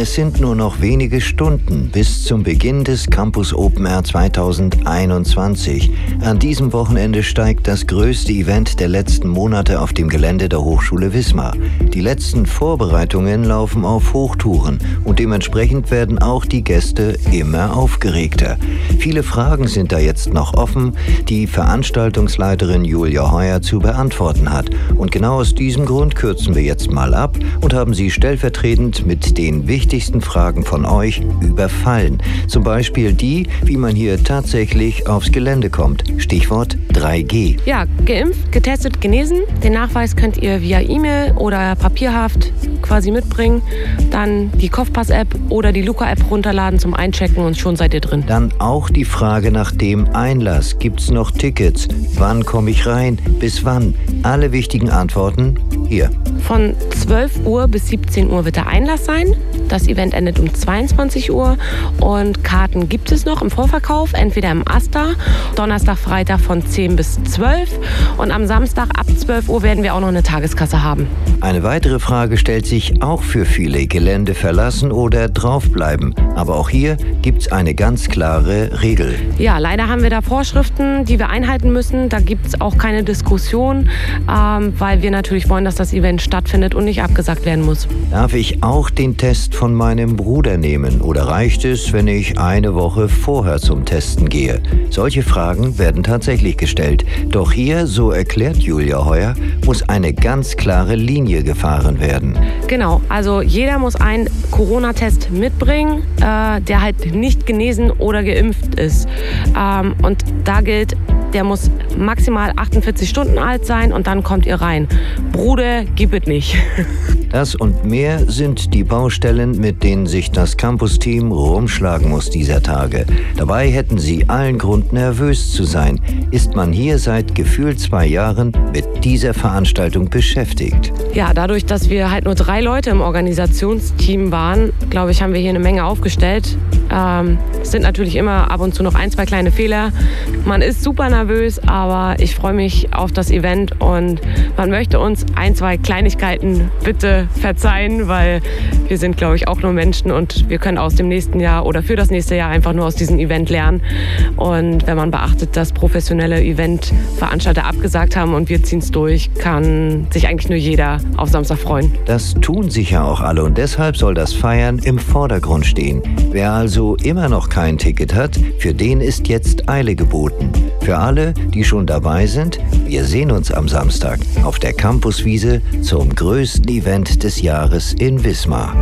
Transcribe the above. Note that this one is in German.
Es sind nur noch wenige Stunden bis zum Beginn des Campus Open Air 2021. An diesem Wochenende steigt das größte Event der letzten Monate auf dem Gelände der Hochschule Wismar. Die letzten Vorbereitungen laufen auf Hochtouren und dementsprechend werden auch die Gäste immer aufgeregter. Viele Fragen sind da jetzt noch offen, die Veranstaltungsleiterin Julia Heuer zu beantworten hat. Und genau aus diesem Grund kürzen wir jetzt mal ab und haben sie stellvertretend mit den wichtigsten wichtigsten Fragen von euch überfallen. Zum Beispiel die, wie man hier tatsächlich aufs Gelände kommt. Stichwort 3G. Ja, geimpft, getestet, genesen. Den Nachweis könnt ihr via E-Mail oder papierhaft quasi mitbringen. Dann die Kopfpass-App oder die Luca-App runterladen zum Einchecken und schon seid ihr drin. Dann auch die Frage nach dem Einlass. Gibt es noch Tickets? Wann komme ich rein? Bis wann? Alle wichtigen Antworten hier. Von 12 Uhr bis 17 Uhr wird der Einlass sein. Das Event endet um 22 Uhr und Karten gibt es noch im Vorverkauf, entweder im Asta, Donnerstag, Freitag von 10 bis 12 und am Samstag ab 12 Uhr werden wir auch noch eine Tageskasse haben. Eine weitere Frage stellt sich auch für viele Gelände verlassen oder draufbleiben. Aber auch hier gibt es eine ganz klare Regel. Ja, leider haben wir da Vorschriften, die wir einhalten müssen. Da gibt es auch keine Diskussion, ähm, weil wir natürlich wollen, dass das Event stattfindet und nicht abgesagt werden muss. Darf ich auch den Test von meinem Bruder nehmen oder reicht es, wenn ich eine Woche vorher zum Testen gehe? Solche Fragen werden tatsächlich gestellt. Doch hier, so erklärt Julia Heuer, muss eine ganz klare Linie gefahren werden. Genau, also jeder muss einen Corona-Test mitbringen, äh, der halt nicht genesen oder geimpft ist. Ähm, und da gilt, der muss maximal 48 Stunden alt sein und dann kommt ihr rein. Bruder, gib es nicht. Das und mehr sind die Baustellen, mit denen sich das Campus-Team rumschlagen muss dieser Tage. Dabei hätten sie allen Grund, nervös zu sein. Ist man hier seit gefühlt zwei Jahren mit dieser Veranstaltung beschäftigt. Ja, dadurch, dass wir halt nur drei Leute im Organisationsteam waren, glaube ich, haben wir hier eine Menge aufgestellt. Ähm, es sind natürlich immer ab und zu noch ein, zwei kleine Fehler. Man ist super nervös, aber ich freue mich auf das Event und man möchte uns ein, zwei Kleinigkeiten bitte verzeihen, weil wir sind, glaube ich, auch nur Menschen und wir können aus dem nächsten Jahr oder für das nächste Jahr einfach nur aus diesem Event lernen. Und wenn man beachtet, dass professionelle Eventveranstalter abgesagt haben und wir ziehen es durch, kann sich eigentlich nur jeder auf Samstag freuen. Das tun sicher auch alle und deshalb soll das Feiern im Vordergrund stehen. Wer also immer noch kein Ticket hat, für den ist jetzt Eile geboten. Für alle, die schon dabei sind, wir sehen uns am Samstag auf der Campuswiese zum größten Event des Jahres in Wismar.